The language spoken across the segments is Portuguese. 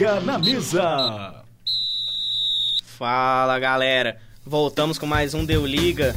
Na Mesa. Fala galera, voltamos com mais um Deu Liga.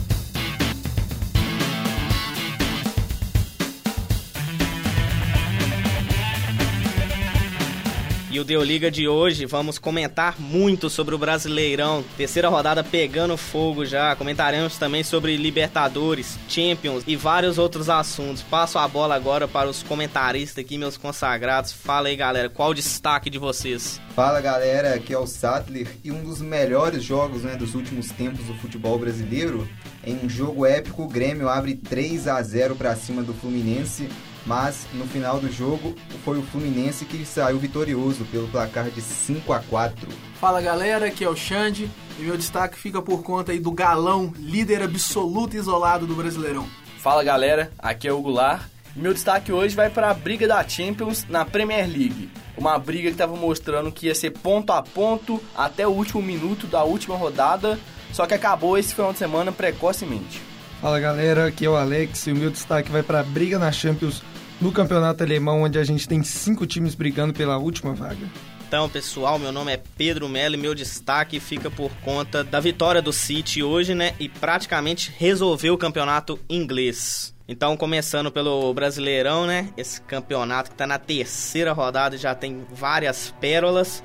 E o Deu Liga de hoje, vamos comentar muito sobre o Brasileirão. Terceira rodada pegando fogo já. Comentaremos também sobre Libertadores, Champions e vários outros assuntos. Passo a bola agora para os comentaristas aqui, meus consagrados. Fala aí, galera, qual o destaque de vocês? Fala, galera, aqui é o Sattler e um dos melhores jogos né, dos últimos tempos do futebol brasileiro. Em um jogo épico, o Grêmio abre 3 a 0 para cima do Fluminense mas no final do jogo foi o Fluminense que saiu vitorioso pelo placar de 5 a 4. Fala galera, aqui é o Xande e meu destaque fica por conta aí do galão, líder absoluto e isolado do Brasileirão. Fala galera, aqui é o Goulart e meu destaque hoje vai para a briga da Champions na Premier League. Uma briga que estava mostrando que ia ser ponto a ponto até o último minuto da última rodada, só que acabou esse final de semana precocemente. Fala galera, aqui é o Alex e o meu destaque vai para a briga na Champions no campeonato alemão, onde a gente tem cinco times brigando pela última vaga. Então, pessoal, meu nome é Pedro Melo e meu destaque fica por conta da vitória do City hoje, né? E praticamente resolveu o campeonato inglês. Então, começando pelo Brasileirão, né? Esse campeonato que tá na terceira rodada já tem várias pérolas.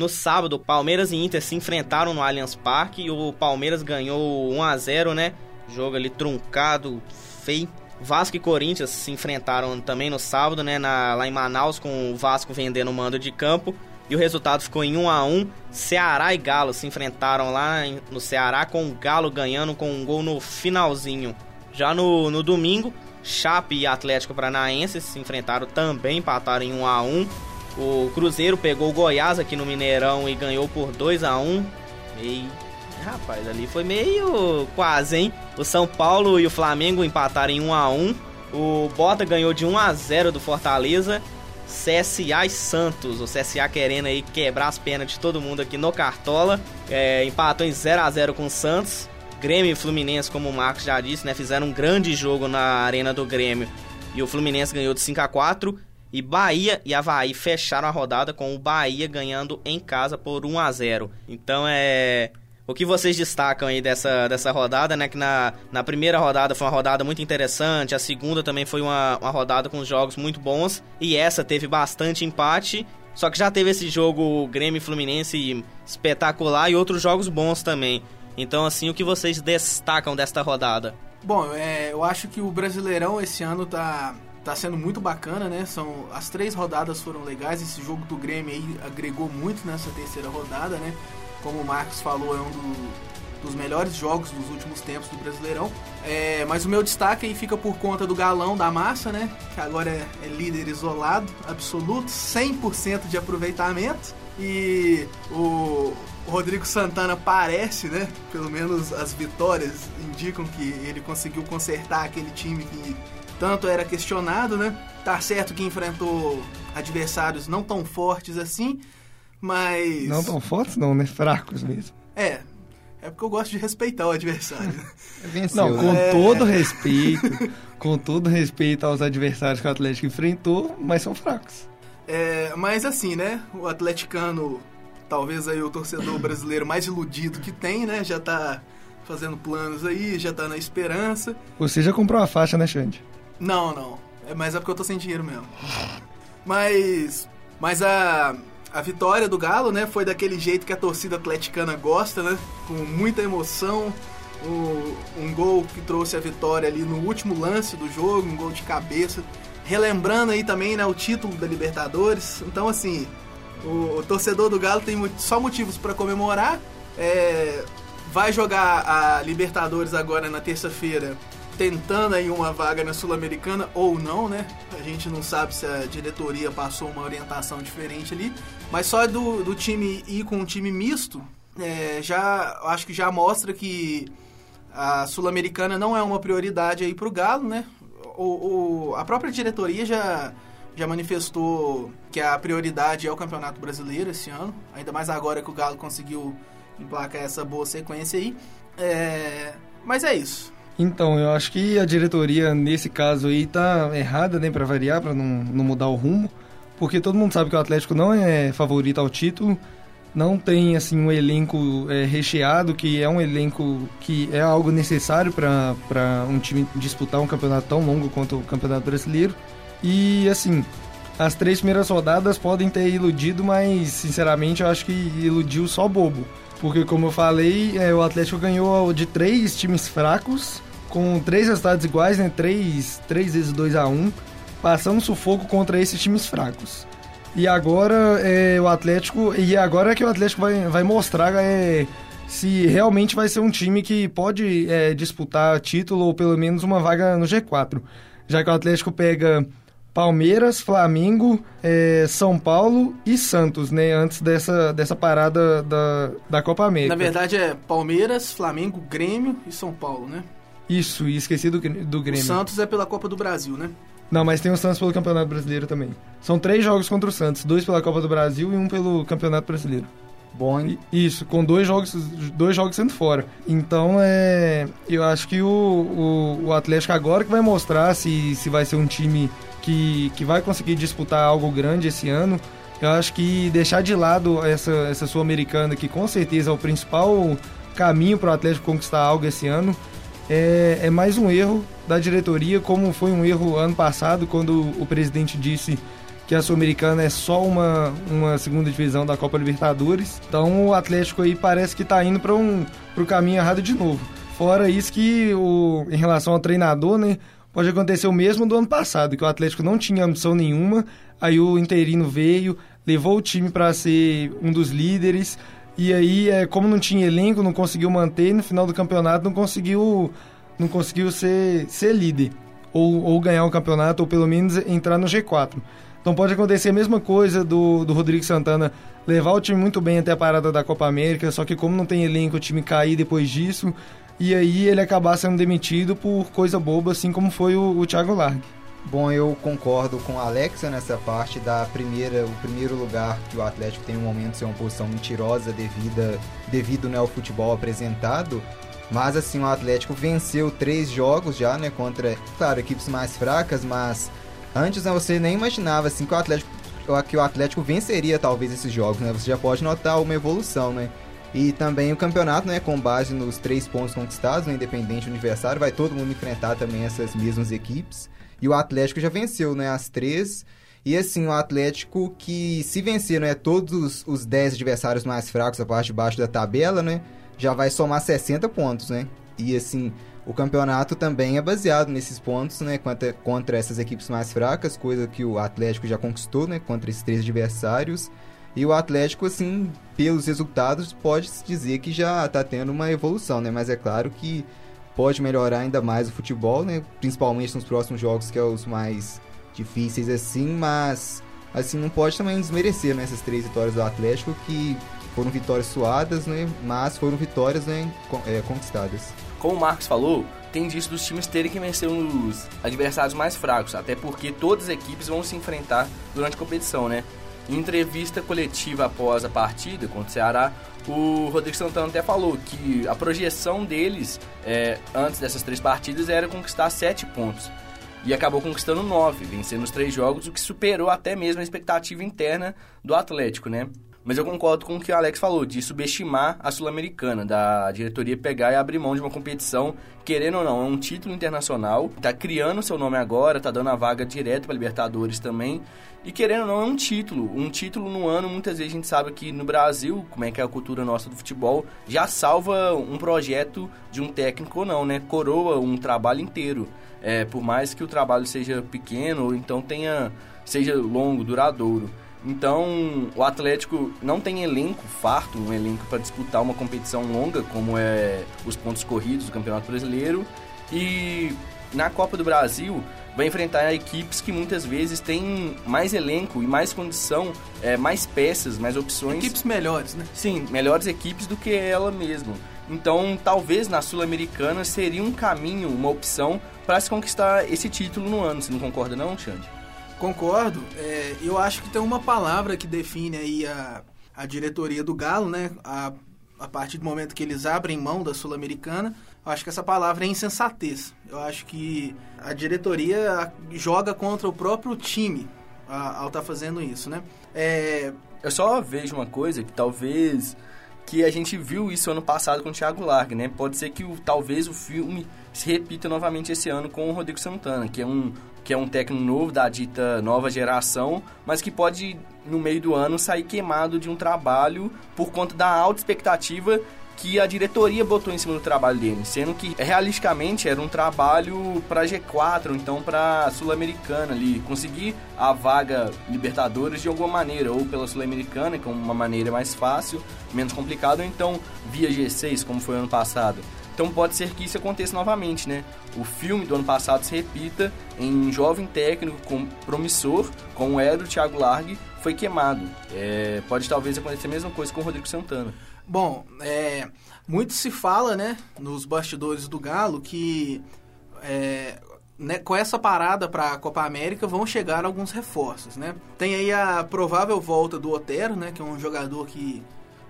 No sábado, Palmeiras e Inter se enfrentaram no Allianz Parque e o Palmeiras ganhou 1 a 0, né? Jogo ali truncado, feio. Vasco e Corinthians se enfrentaram também no sábado, né, na, lá em Manaus com o Vasco vendendo o mando de campo e o resultado ficou em 1 a 1. Ceará e Galo se enfrentaram lá no Ceará com o Galo ganhando com um gol no finalzinho. Já no, no domingo, Chape e Atlético Paranaense se enfrentaram também, empataram em 1 a 1. O Cruzeiro pegou o Goiás aqui no Mineirão e ganhou por 2 a 1. E rapaz, ali foi meio quase, hein? O São Paulo e o Flamengo empataram em 1 a 1. O Bota ganhou de 1 a 0 do Fortaleza. CSA e Santos, o CSA querendo aí quebrar as pernas de todo mundo aqui no Cartola, é, empatou em 0 a 0 com o Santos. Grêmio e Fluminense, como o Marcos já disse, né, fizeram um grande jogo na arena do Grêmio. E o Fluminense ganhou de 5 a 4 e Bahia e Havaí fecharam a rodada com o Bahia ganhando em casa por 1 a 0. Então é o que vocês destacam aí dessa, dessa rodada, né? Que na, na primeira rodada foi uma rodada muito interessante, a segunda também foi uma, uma rodada com jogos muito bons, e essa teve bastante empate. Só que já teve esse jogo Grêmio Fluminense espetacular e outros jogos bons também. Então, assim, o que vocês destacam desta rodada? Bom, é, eu acho que o Brasileirão esse ano tá, tá sendo muito bacana, né? São, as três rodadas foram legais, esse jogo do Grêmio aí agregou muito nessa terceira rodada, né? Como o Marcos falou, é um do, dos melhores jogos dos últimos tempos do Brasileirão. É, mas o meu destaque aí fica por conta do galão da massa, né? Que agora é, é líder isolado, absoluto, 100% de aproveitamento. E o, o Rodrigo Santana parece, né? Pelo menos as vitórias indicam que ele conseguiu consertar aquele time que tanto era questionado, né? Tá certo que enfrentou adversários não tão fortes assim, mas. Não tão fortes, não, né? Fracos mesmo. É. É porque eu gosto de respeitar o adversário. Venceu, não, com é... todo respeito, com todo respeito aos adversários que o Atlético enfrentou, mas são fracos. É, mas assim, né? O atleticano talvez aí o torcedor brasileiro mais iludido que tem, né? Já tá fazendo planos aí, já tá na esperança. Você já comprou a faixa, né, Xande? Não, não. É, mas é porque eu tô sem dinheiro mesmo. Mas. Mas a. a vitória do Galo, né? Foi daquele jeito que a torcida atleticana gosta, né? Com muita emoção. O, um gol que trouxe a vitória ali no último lance do jogo, um gol de cabeça. Relembrando aí também né, o título da Libertadores. Então, assim, o, o torcedor do Galo tem só motivos para comemorar. É, vai jogar a Libertadores agora na terça-feira, tentando aí uma vaga na Sul-Americana ou não, né? A gente não sabe se a diretoria passou uma orientação diferente ali. Mas só do, do time ir com um time misto, é, já acho que já mostra que a Sul-Americana não é uma prioridade aí pro Galo, né? O, o, a própria diretoria já, já manifestou que a prioridade é o Campeonato Brasileiro esse ano, ainda mais agora que o Galo conseguiu emplacar essa boa sequência aí. É, mas é isso. Então, eu acho que a diretoria, nesse caso aí, tá errada, né, para variar, para não, não mudar o rumo, porque todo mundo sabe que o Atlético não é favorito ao título, não tem assim um elenco é, recheado que é um elenco que é algo necessário para um time disputar um campeonato tão longo quanto o campeonato brasileiro. E assim as três primeiras rodadas podem ter iludido mas sinceramente eu acho que iludiu só bobo. Porque como eu falei é, o Atlético ganhou de três times fracos com três resultados iguais né três três vezes 2 a 1 um, passando sufoco contra esses times fracos e agora é, o Atlético. E agora é que o Atlético vai, vai mostrar é, se realmente vai ser um time que pode é, disputar título ou pelo menos uma vaga no G4. Já que o Atlético pega Palmeiras, Flamengo, é, São Paulo e Santos, né? Antes dessa, dessa parada da, da Copa América. Na verdade é Palmeiras, Flamengo, Grêmio e São Paulo, né? Isso, e esqueci do, do Grêmio. O Santos é pela Copa do Brasil, né? Não, mas tem o Santos pelo Campeonato Brasileiro também. São três jogos contra o Santos, dois pela Copa do Brasil e um pelo Campeonato Brasileiro. Bom, hein? Isso, com dois jogos, dois jogos sendo fora. Então, é, eu acho que o, o, o Atlético agora que vai mostrar se, se vai ser um time que, que vai conseguir disputar algo grande esse ano. Eu acho que deixar de lado essa, essa Sul-Americana, que com certeza é o principal caminho para o Atlético conquistar algo esse ano, é, é mais um erro da diretoria, como foi um erro ano passado, quando o presidente disse que a Sul-Americana é só uma, uma segunda divisão da Copa Libertadores. Então o Atlético aí parece que está indo para um, o caminho errado de novo. Fora isso que o, em relação ao treinador, né, pode acontecer o mesmo do ano passado, que o Atlético não tinha ambição nenhuma, aí o interino veio, levou o time para ser um dos líderes, e aí, é, como não tinha elenco, não conseguiu manter, no final do campeonato não conseguiu, não conseguiu ser, ser líder. Ou, ou ganhar o campeonato, ou pelo menos entrar no G4. Então pode acontecer a mesma coisa do, do Rodrigo Santana levar o time muito bem até a parada da Copa América, só que como não tem elenco, o time cair depois disso, e aí ele acabar sendo demitido por coisa boba, assim como foi o, o Thiago Largue. Bom, eu concordo com a Alexa nessa parte da primeira, o primeiro lugar que o Atlético tem um momento ser uma posição mentirosa devido, devido né, ao futebol apresentado. Mas assim, o Atlético venceu três jogos já, né, contra, claro, equipes mais fracas, mas antes né, você nem imaginava assim que o Atlético que o Atlético venceria talvez esses jogos, né? Você já pode notar uma evolução, né? E também o campeonato, né, com base nos três pontos conquistados, no independente do adversário, vai todo mundo enfrentar também essas mesmas equipes. E o Atlético já venceu, né? As três. E assim, o Atlético que se vencer, né? Todos os 10 adversários mais fracos, a parte de baixo da tabela, né? Já vai somar 60 pontos, né? E assim, o campeonato também é baseado nesses pontos, né? Contra, contra essas equipes mais fracas, coisa que o Atlético já conquistou, né? Contra esses três adversários. E o Atlético, assim, pelos resultados, pode-se dizer que já está tendo uma evolução, né? Mas é claro que pode melhorar ainda mais o futebol, né? Principalmente nos próximos jogos, que é os mais difíceis assim, mas assim não pode também desmerecer né, essas três vitórias do Atlético que foram vitórias suadas, né? Mas foram vitórias né, é, conquistadas. Como o Marcos falou, tem disso dos times terem que vencer os adversários mais fracos, até porque todas as equipes vão se enfrentar durante a competição, né? Em entrevista coletiva após a partida contra o Ceará, o Rodrigo Santana até falou que a projeção deles é, antes dessas três partidas era conquistar sete pontos. E acabou conquistando nove, vencendo os três jogos, o que superou até mesmo a expectativa interna do Atlético, né? Mas eu concordo com o que o Alex falou, de subestimar a Sul-Americana, da diretoria pegar e abrir mão de uma competição, querendo ou não, é um título internacional, tá criando seu nome agora, tá dando a vaga direto para Libertadores também, e querendo ou não, é um título. Um título no ano, muitas vezes a gente sabe que no Brasil, como é que é a cultura nossa do futebol, já salva um projeto de um técnico ou não, né? Coroa um trabalho inteiro. É, por mais que o trabalho seja pequeno ou então tenha seja longo, duradouro. Então, o Atlético não tem elenco farto, um elenco para disputar uma competição longa, como é os pontos corridos do Campeonato Brasileiro. E na Copa do Brasil, vai enfrentar equipes que muitas vezes têm mais elenco e mais condição, é, mais peças, mais opções. Equipes melhores, né? Sim, melhores equipes do que ela mesma. Então, talvez na Sul-Americana seria um caminho, uma opção para se conquistar esse título no ano. Você não concorda não, Xande? Concordo. É, eu acho que tem uma palavra que define aí a, a diretoria do Galo, né? A, a partir do momento que eles abrem mão da Sul-Americana, eu acho que essa palavra é insensatez. Eu acho que a diretoria joga contra o próprio time ao estar tá fazendo isso, né? É... Eu só vejo uma coisa que talvez que a gente viu isso ano passado com o Thiago Largue, né? Pode ser que o, talvez o filme se repita novamente esse ano com o Rodrigo Santana, que é um que é um técnico novo da dita nova geração, mas que pode no meio do ano sair queimado de um trabalho por conta da alta expectativa que a diretoria botou em cima do trabalho dele, sendo que realisticamente era um trabalho para G4, então para Sul-Americana ali, conseguir a vaga Libertadores de alguma maneira, ou pela Sul-Americana, que é uma maneira mais fácil, menos complicada, ou então via G6, como foi ano passado. Então pode ser que isso aconteça novamente, né? O filme do ano passado se repita em um jovem técnico com, promissor, como era o Thiago Largue, foi queimado. É, pode talvez acontecer a mesma coisa com o Rodrigo Santana. Bom, é, muito se fala, né, nos bastidores do Galo que é, né, com essa parada para a Copa América vão chegar alguns reforços, né? Tem aí a provável volta do Otero, né, que é um jogador que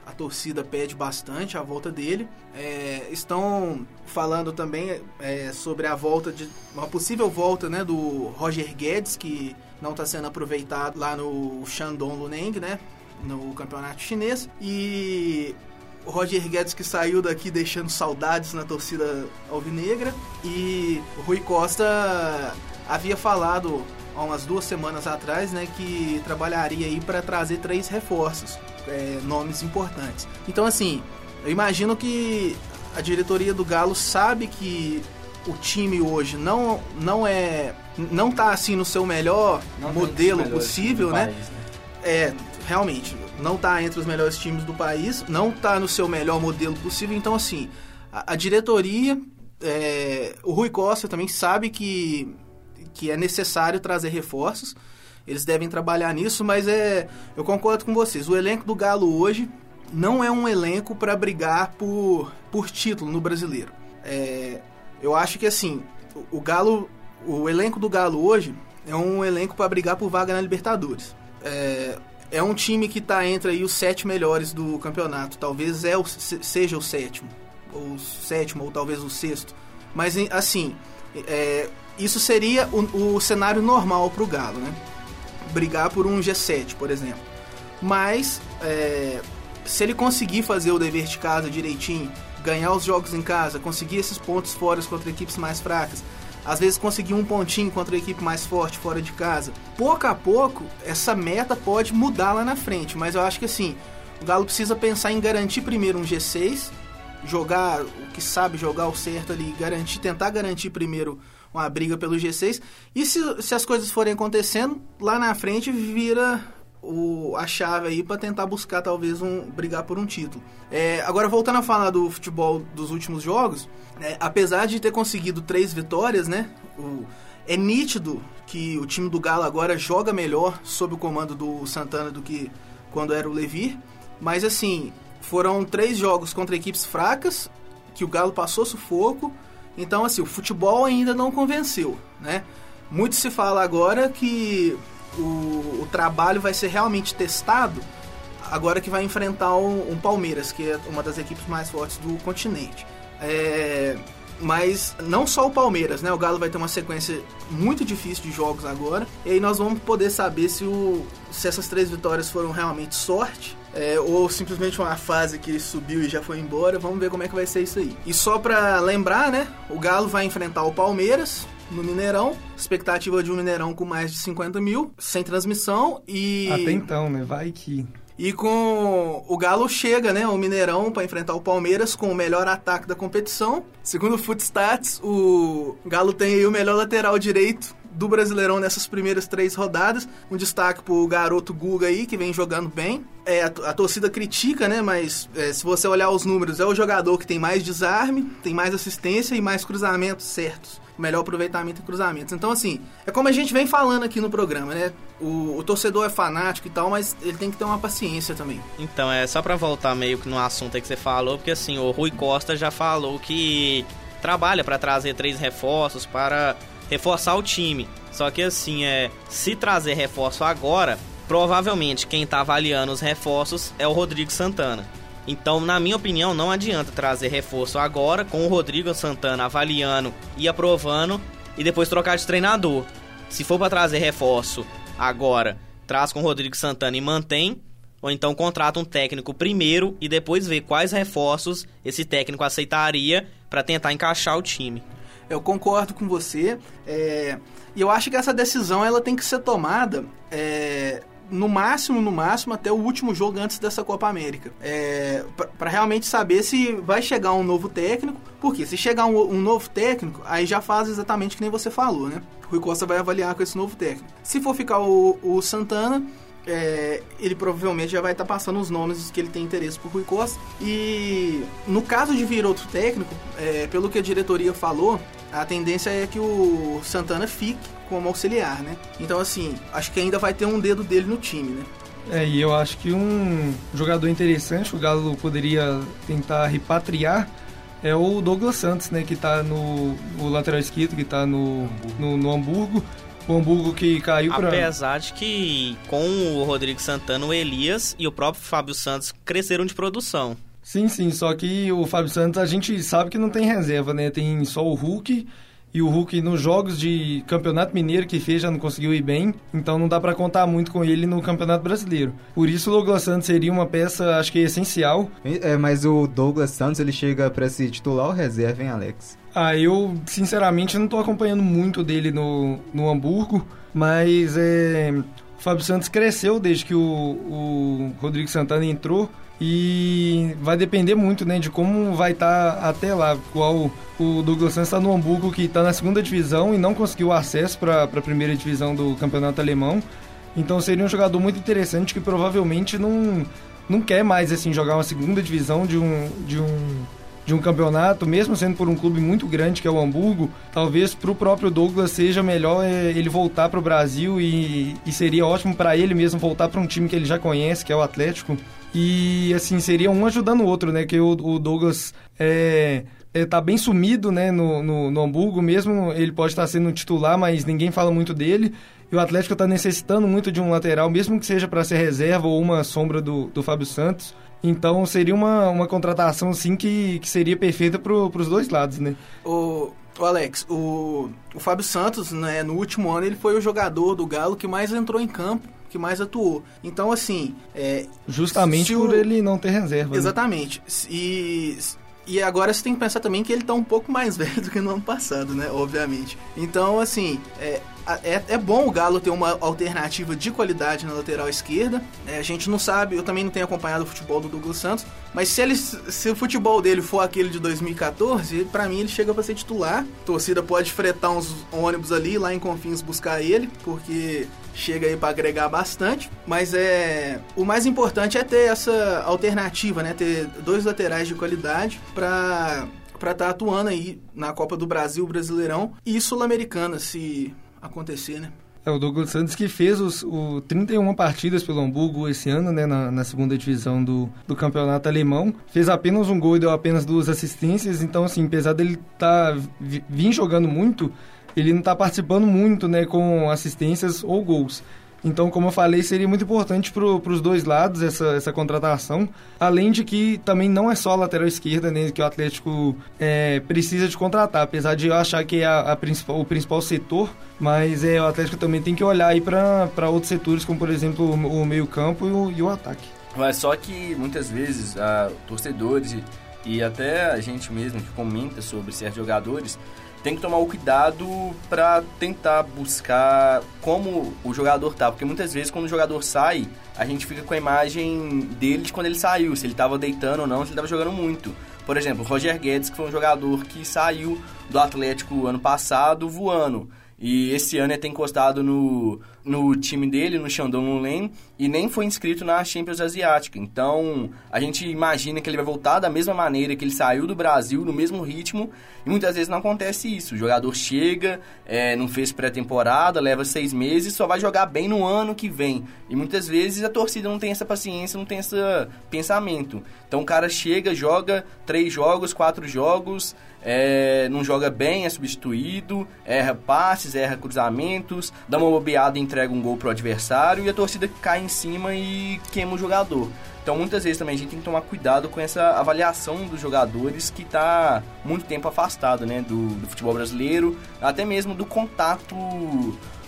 a torcida pede bastante a volta dele. É, estão falando também é, sobre a volta de uma possível volta, né, do Roger Guedes que não está sendo aproveitado lá no Shandong Luneng, né, no campeonato chinês e o Roger Guedes que saiu daqui deixando saudades na torcida alvinegra e o Rui Costa havia falado há umas duas semanas atrás, né, que trabalharia aí para trazer três reforços, é, nomes importantes. Então assim, eu imagino que a diretoria do Galo sabe que o time hoje não não é não tá assim no seu melhor não modelo possível, né? País, né? É, realmente, não está entre os melhores times do país, não está no seu melhor modelo possível. Então, assim, a, a diretoria, é, o Rui Costa também sabe que, que é necessário trazer reforços. Eles devem trabalhar nisso, mas é, eu concordo com vocês. O elenco do Galo hoje não é um elenco para brigar por, por título no brasileiro. É, eu acho que assim, o, o Galo, o elenco do Galo hoje é um elenco para brigar por vaga na Libertadores. É, é um time que está entre aí os sete melhores do campeonato. Talvez é o, seja o sétimo, ou o sétimo, ou talvez o sexto. Mas assim, é, isso seria o, o cenário normal para o Galo, né? Brigar por um G7, por exemplo. Mas é, se ele conseguir fazer o dever de casa direitinho, ganhar os jogos em casa, conseguir esses pontos fora contra equipes mais fracas, às vezes conseguir um pontinho contra a equipe mais forte fora de casa. Pouco a pouco, essa meta pode mudar lá na frente, mas eu acho que assim, o Galo precisa pensar em garantir primeiro um G6, jogar o que sabe jogar o certo ali, garantir, tentar garantir primeiro uma briga pelo G6. E se, se as coisas forem acontecendo, lá na frente vira o, a chave aí para tentar buscar talvez um brigar por um título. É, agora voltando a falar do futebol dos últimos jogos, é, apesar de ter conseguido três vitórias, né? O, é nítido que o time do Galo agora joga melhor sob o comando do Santana do que quando era o Levir. Mas assim, foram três jogos contra equipes fracas que o Galo passou sufoco. Então assim, o futebol ainda não convenceu, né? Muito se fala agora que o, o trabalho vai ser realmente testado agora que vai enfrentar um, Palmeiras, que é uma das equipes mais fortes do continente. É, mas não só o Palmeiras, né? O Galo vai ter uma sequência muito difícil de jogos agora. E aí nós vamos poder saber se, o, se essas três vitórias foram realmente sorte é, ou simplesmente uma fase que subiu e já foi embora. Vamos ver como é que vai ser isso aí. E só pra lembrar, né? O Galo vai enfrentar o Palmeiras no Mineirão. Expectativa de um Mineirão com mais de 50 mil, sem transmissão e. Até então, né? Vai que. E com o Galo chega, né, o Mineirão para enfrentar o Palmeiras com o melhor ataque da competição. Segundo o Footstats, o Galo tem aí o melhor lateral direito do Brasileirão nessas primeiras três rodadas. Um destaque pro garoto Guga aí, que vem jogando bem. É, a, a torcida critica, né? Mas é, se você olhar os números, é o jogador que tem mais desarme, tem mais assistência e mais cruzamentos certos melhor aproveitamento em cruzamentos. Então, assim, é como a gente vem falando aqui no programa, né? O, o, torcedor é fanático e tal, mas ele tem que ter uma paciência também. Então, é só pra voltar meio que no assunto que você falou, porque assim, o Rui Costa já falou que trabalha para trazer três reforços para reforçar o time. Só que assim, é, se trazer reforço agora, provavelmente quem tá avaliando os reforços é o Rodrigo Santana. Então, na minha opinião, não adianta trazer reforço agora com o Rodrigo Santana avaliando e aprovando e depois trocar de treinador. Se for para trazer reforço agora, traz com o Rodrigo Santana e mantém, ou então contrata um técnico primeiro e depois vê quais reforços esse técnico aceitaria para tentar encaixar o time. Eu concordo com você. É... E eu acho que essa decisão ela tem que ser tomada é no máximo, no máximo, até o último jogo antes dessa Copa América. É, para realmente saber se vai chegar um novo técnico. Porque se chegar um, um, novo técnico, aí já faz exatamente que nem você falou, né? O Rui Costa vai avaliar com esse novo técnico. Se for ficar o, o Santana, é, ele provavelmente já vai estar tá passando os nomes que ele tem interesse por Rui Costa. E no caso de vir outro técnico, é, pelo que a diretoria falou, a tendência é que o Santana fique como auxiliar, né? Então, assim, acho que ainda vai ter um dedo dele no time, né? É, e eu acho que um jogador interessante, o Galo poderia tentar repatriar, é o Douglas Santos, né? Que tá no, no lateral esquerdo, que tá no, no, no Hamburgo. O Hamburgo que caiu para. Apesar de que com o Rodrigo Santana, o Elias e o próprio Fábio Santos cresceram de produção. Sim, sim, só que o Fábio Santos a gente sabe que não tem reserva, né? Tem só o Hulk e o Hulk nos jogos de Campeonato Mineiro que fez já não conseguiu ir bem, então não dá para contar muito com ele no Campeonato Brasileiro. Por isso o Douglas Santos seria uma peça, acho que essencial. É, mas o Douglas Santos ele chega para se titular ou reserva, hein, Alex? Ah, eu sinceramente não tô acompanhando muito dele no, no Hamburgo, mas é, o Fábio Santos cresceu desde que o, o Rodrigo Santana entrou e vai depender muito, né, de como vai estar tá até lá. Qual o Douglas Santos está no Hamburgo, que está na segunda divisão e não conseguiu acesso para a primeira divisão do campeonato alemão. Então seria um jogador muito interessante que provavelmente não, não quer mais assim jogar uma segunda divisão de um, de um de um campeonato, mesmo sendo por um clube muito grande que é o Hamburgo, talvez para o próprio Douglas seja melhor é, ele voltar para o Brasil e, e seria ótimo para ele mesmo voltar para um time que ele já conhece, que é o Atlético. E assim, seria um ajudando o outro, né? Que o, o Douglas é, é, tá bem sumido, né, no, no, no Hamburgo mesmo. Ele pode estar sendo titular, mas ninguém fala muito dele. E o Atlético está necessitando muito de um lateral, mesmo que seja para ser reserva ou uma sombra do, do Fábio Santos. Então seria uma, uma contratação assim que, que seria perfeita para os dois lados, né? O, o Alex, o, o Fábio Santos, né, no último ano, ele foi o jogador do Galo que mais entrou em campo que mais atuou. Então, assim. É, Justamente por o... ele não ter reserva. Né? Exatamente. Né? E, e agora você tem que pensar também que ele tá um pouco mais velho do que no ano passado, né? Obviamente. Então, assim, é, é, é, bom o Galo ter uma alternativa de qualidade na lateral esquerda. É, a gente não sabe, eu também não tenho acompanhado o futebol do Douglas Santos, mas se, ele, se o futebol dele for aquele de 2014, para mim ele chega para ser titular. A torcida pode fretar uns ônibus ali lá em Confins buscar ele, porque chega aí para agregar bastante, mas é o mais importante é ter essa alternativa, né? Ter dois laterais de qualidade para para estar tá atuando aí na Copa do Brasil, Brasileirão e Sul-Americana, se acontecer, né? É, o Douglas Santos que fez os o 31 partidas pelo Hamburgo esse ano, né, na, na, segunda divisão do, do campeonato alemão. Fez apenas um gol e deu apenas duas assistências, então, assim, apesar dele tá, vir jogando muito, ele não está participando muito, né, com assistências ou gols. Então, como eu falei, seria muito importante para os dois lados essa, essa contratação. Além de que também não é só a lateral esquerda né, que o Atlético é, precisa de contratar, apesar de eu achar que é a, a principal, o principal setor, mas é, o Atlético também tem que olhar aí para outros setores, como por exemplo o, o meio-campo e o, e o ataque. Mas só que muitas vezes a, torcedores e, e até a gente mesmo que comenta sobre certos jogadores tem que tomar o cuidado para tentar buscar como o jogador tá, porque muitas vezes quando o jogador sai, a gente fica com a imagem dele de quando ele saiu, se ele estava deitando ou não, se ele estava jogando muito. Por exemplo, Roger Guedes, que foi um jogador que saiu do Atlético ano passado voando. E esse ano ele tem encostado no, no time dele, no Shandong Luneng, e nem foi inscrito na Champions Asiática. Então, a gente imagina que ele vai voltar da mesma maneira que ele saiu do Brasil, no mesmo ritmo, e muitas vezes não acontece isso. O jogador chega, é, não fez pré-temporada, leva seis meses, só vai jogar bem no ano que vem. E muitas vezes a torcida não tem essa paciência, não tem esse pensamento. Então, o cara chega, joga três jogos, quatro jogos, é, não joga bem, é substituído, erra passes, erra cruzamentos, dá uma bobeada e entrega um gol pro adversário e a torcida cai em cima e queima o jogador. Então muitas vezes também a gente tem que tomar cuidado com essa avaliação dos jogadores que está muito tempo afastado né, do, do futebol brasileiro, até mesmo do contato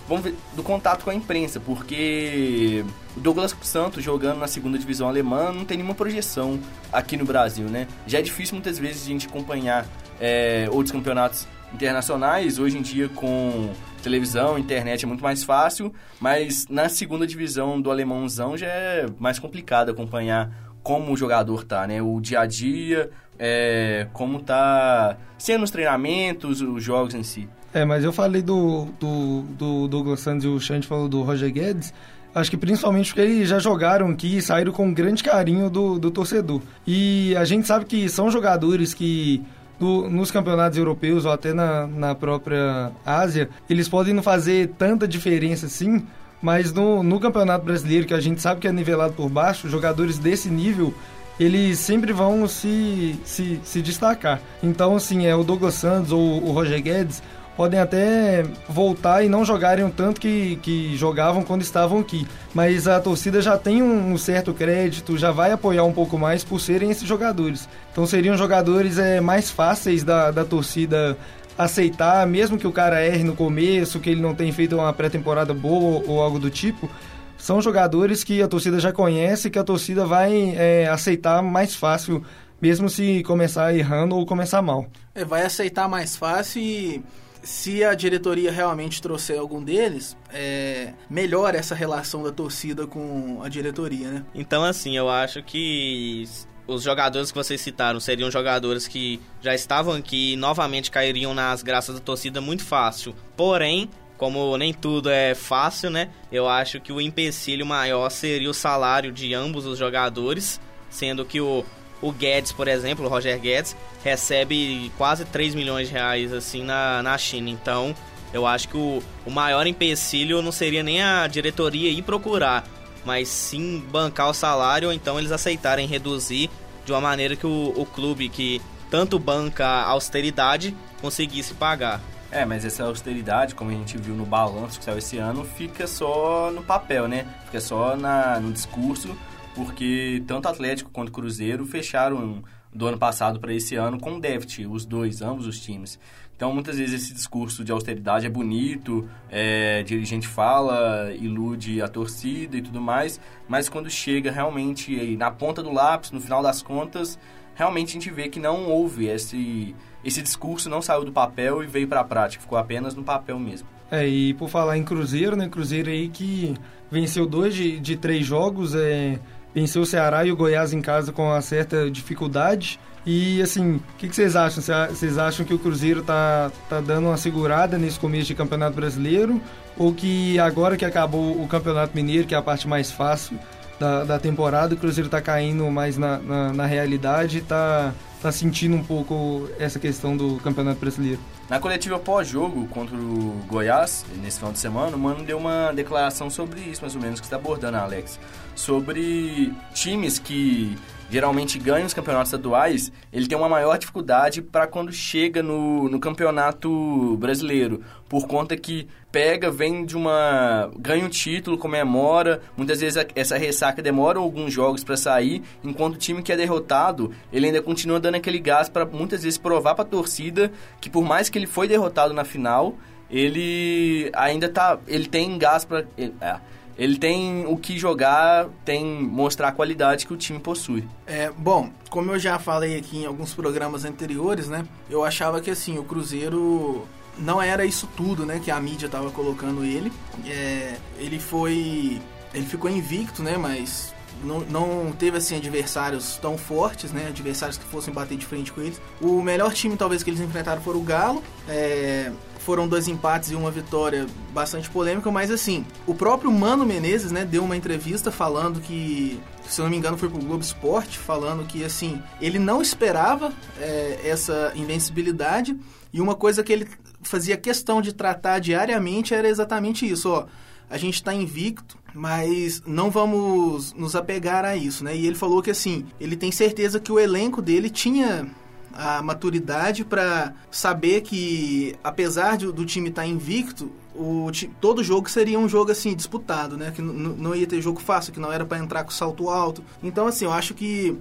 vamos ver, do contato com a imprensa, porque o Douglas Santos jogando na segunda divisão alemã não tem nenhuma projeção aqui no Brasil, né? Já é difícil muitas vezes a gente acompanhar é, outros campeonatos internacionais. Hoje em dia, com televisão, internet é muito mais fácil, mas na segunda divisão do alemãozão já é mais complicado acompanhar como o jogador tá, né? O dia a dia, é, como tá sendo os treinamentos, os jogos em si. É, mas eu falei do, do, do Douglas Santos e o Xande falou do Roger Guedes. Acho que principalmente porque eles já jogaram aqui e saíram com grande carinho do, do torcedor. E a gente sabe que são jogadores que do, nos campeonatos europeus ou até na, na própria Ásia, eles podem não fazer tanta diferença assim, mas no, no campeonato brasileiro, que a gente sabe que é nivelado por baixo, jogadores desse nível eles sempre vão se, se, se destacar. Então, assim, é o Douglas Santos ou o Roger Guedes podem até voltar e não jogarem o tanto que, que jogavam quando estavam aqui. Mas a torcida já tem um, certo crédito, já vai apoiar um pouco mais por serem esses jogadores. Então seriam jogadores é, mais fáceis da, da torcida aceitar, mesmo que o cara erre no começo, que ele não tenha feito uma pré-temporada boa ou algo do tipo. São jogadores que a torcida já conhece, que a torcida vai é, aceitar mais fácil, mesmo se começar errando ou começar mal. É, vai aceitar mais fácil e se a diretoria realmente trouxer algum deles, é, melhora essa relação da torcida com a diretoria, né? Então, assim, eu acho que os jogadores que vocês citaram seriam jogadores que já estavam aqui e novamente cairiam nas graças da torcida muito fácil. Porém, como nem tudo é fácil, né? Eu acho que o empecilho maior seria o salário de ambos os jogadores, sendo que o o Guedes, por exemplo, o Roger Guedes, recebe quase 3 milhões de reais assim na, na China. Então, eu acho que o, o maior empecilho não seria nem a diretoria ir procurar, mas sim bancar o salário ou então eles aceitarem reduzir de uma maneira que o, o clube que tanto banca a austeridade conseguisse pagar. É, mas essa austeridade, como a gente viu no balanço que saiu esse ano, fica só no papel, né? Fica só na, no discurso porque tanto Atlético quanto Cruzeiro fecharam do ano passado para esse ano com déficit, os dois, ambos os times. Então, muitas vezes esse discurso de austeridade é bonito, é, dirigente fala, ilude a torcida e tudo mais, mas quando chega realmente na ponta do lápis, no final das contas, realmente a gente vê que não houve esse, esse discurso, não saiu do papel e veio para a prática, ficou apenas no papel mesmo. É, e por falar em Cruzeiro, né, Cruzeiro aí que venceu dois de, de três jogos, é, venceu o Ceará e o Goiás em casa com uma certa dificuldade. E assim, o que, vocês acham? Vocês acham que o Cruzeiro tá, tá dando uma segurada nesse começo de Campeonato Brasileiro? Ou que agora que acabou o Campeonato Mineiro, que é a parte mais fácil da, da temporada, o Cruzeiro tá caindo mais na, na, na realidade e tá, tá sentindo um pouco essa questão do Campeonato Brasileiro? Na coletiva pós-jogo contra o Goiás, nesse final de semana, o Mano deu uma declaração sobre isso, mais ou menos, que está abordando, Alex. Sobre times que geralmente ganha os campeonatos estaduais, ele tem uma maior dificuldade para quando chega no, no campeonato brasileiro, por conta que pega, vem de uma. ganha um título, comemora, muitas vezes essa ressaca demora alguns jogos para sair, enquanto o time que é derrotado, ele ainda continua dando aquele gás para muitas vezes provar para a torcida que por mais que ele foi derrotado na final, ele ainda tá. ele tem gás para. É, ele tem o que jogar, tem mostrar a qualidade que o time possui. É, bom, como eu já falei aqui em alguns programas anteriores, né? Eu achava que assim, o Cruzeiro não era isso tudo, né, que a mídia estava colocando ele. É, ele foi ele ficou invicto, né, mas não, não teve assim adversários tão fortes, né? Adversários que fossem bater de frente com eles. O melhor time talvez que eles enfrentaram foi o Galo. É, foram dois empates e uma vitória bastante polêmica, mas assim, o próprio Mano Menezes, né, deu uma entrevista falando que, se eu não me engano, foi pro Globo Esporte, falando que assim, ele não esperava é, essa invencibilidade e uma coisa que ele fazia questão de tratar diariamente era exatamente isso, ó. A gente está invicto, mas não vamos nos apegar a isso, né? E ele falou que assim, ele tem certeza que o elenco dele tinha a maturidade para saber que, apesar de, do time estar tá invicto, o, todo jogo seria um jogo assim disputado, né? Que não ia ter jogo fácil, que não era para entrar com salto alto. Então, assim, eu acho que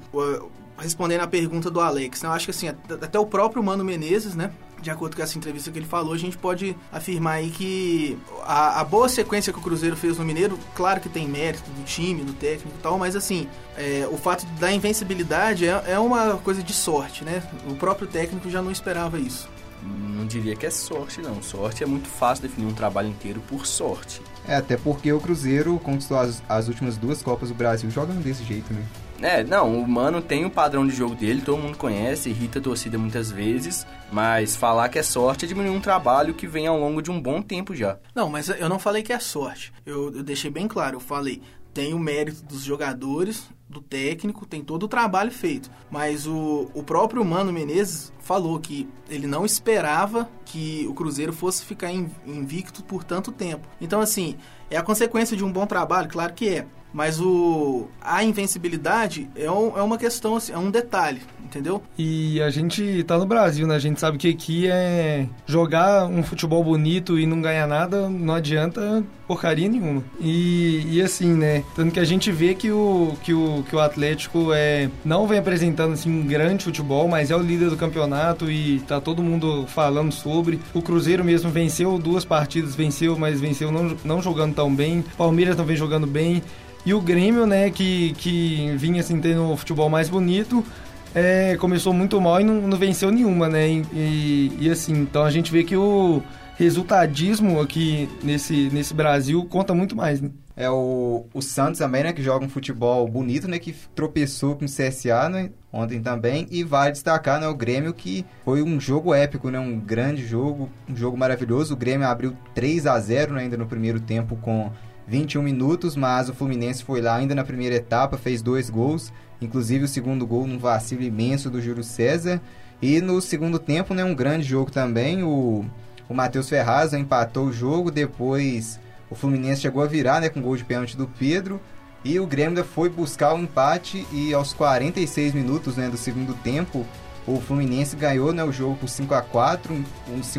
respondendo à pergunta do Alex, né, eu acho que assim até o próprio Mano Menezes, né? De acordo com essa entrevista que ele falou, a gente pode afirmar aí que a, a, boa sequência que o Cruzeiro fez no Mineiro, claro que tem mérito do time, do técnico e tal, mas assim, é, o fato da invencibilidade é, é uma coisa de sorte, né? O próprio técnico já não esperava isso. Não diria que é sorte, não. Sorte é muito fácil definir um trabalho inteiro por sorte. É, até porque o Cruzeiro conquistou as, as últimas duas Copas do Brasil jogando desse jeito, né? É, não, o Mano tem o padrão de jogo dele, todo mundo conhece, irrita a torcida muitas vezes, mas falar que é sorte é diminuir um trabalho que vem ao longo de um bom tempo já. Não, mas eu não falei que é sorte. Eu, eu deixei bem claro, eu falei, tem o mérito dos jogadores, do técnico, tem todo o trabalho feito. Mas o, o próprio Mano Menezes falou que ele não esperava que o Cruzeiro fosse ficar invicto por tanto tempo. Então, assim, é a consequência de um bom trabalho, claro que é. Mas o, a invencibilidade é, um, é uma questão, assim, é um detalhe, entendeu? E a gente tá no Brasil, né? A gente sabe que aqui é jogar um futebol bonito e não ganhar nada não adianta porcaria nenhuma. E, e assim, né? Tanto que a gente vê que o, que o, que o Atlético é, não vem apresentando assim, um grande futebol, mas é o líder do campeonato e tá todo mundo falando sobre. O Cruzeiro mesmo venceu duas partidas, venceu, mas venceu não, não jogando tão bem. Palmeiras não vem jogando bem. E o Grêmio, né, que, que vinha assim tendo o futebol mais bonito, é, começou muito mal e não, não venceu nenhuma, né? E, e, e, assim, então a gente vê que o resultadismo aqui nesse, nesse Brasil conta muito mais, né? É o, o Santos também, né, que joga um futebol bonito, né, que tropeçou com o CSA né, ontem também. E vale destacar, né, o Grêmio, que foi um jogo épico, né, um grande jogo, um jogo maravilhoso. O Grêmio abriu 3 a 0 né, ainda no primeiro tempo com 21 minutos, mas o Fluminense foi lá ainda na primeira etapa, fez dois gols, inclusive o segundo gol num vacilo imenso do Júlio César. E no segundo tempo, né, um grande jogo também, o, o Matheus Ferraz empatou o jogo, depois o Fluminense chegou a virar né, com gol de pênalti do Pedro, e o Grêmio foi buscar o empate. E aos 46 minutos né, do segundo tempo, o Fluminense ganhou né, o jogo por 5 a 4 um,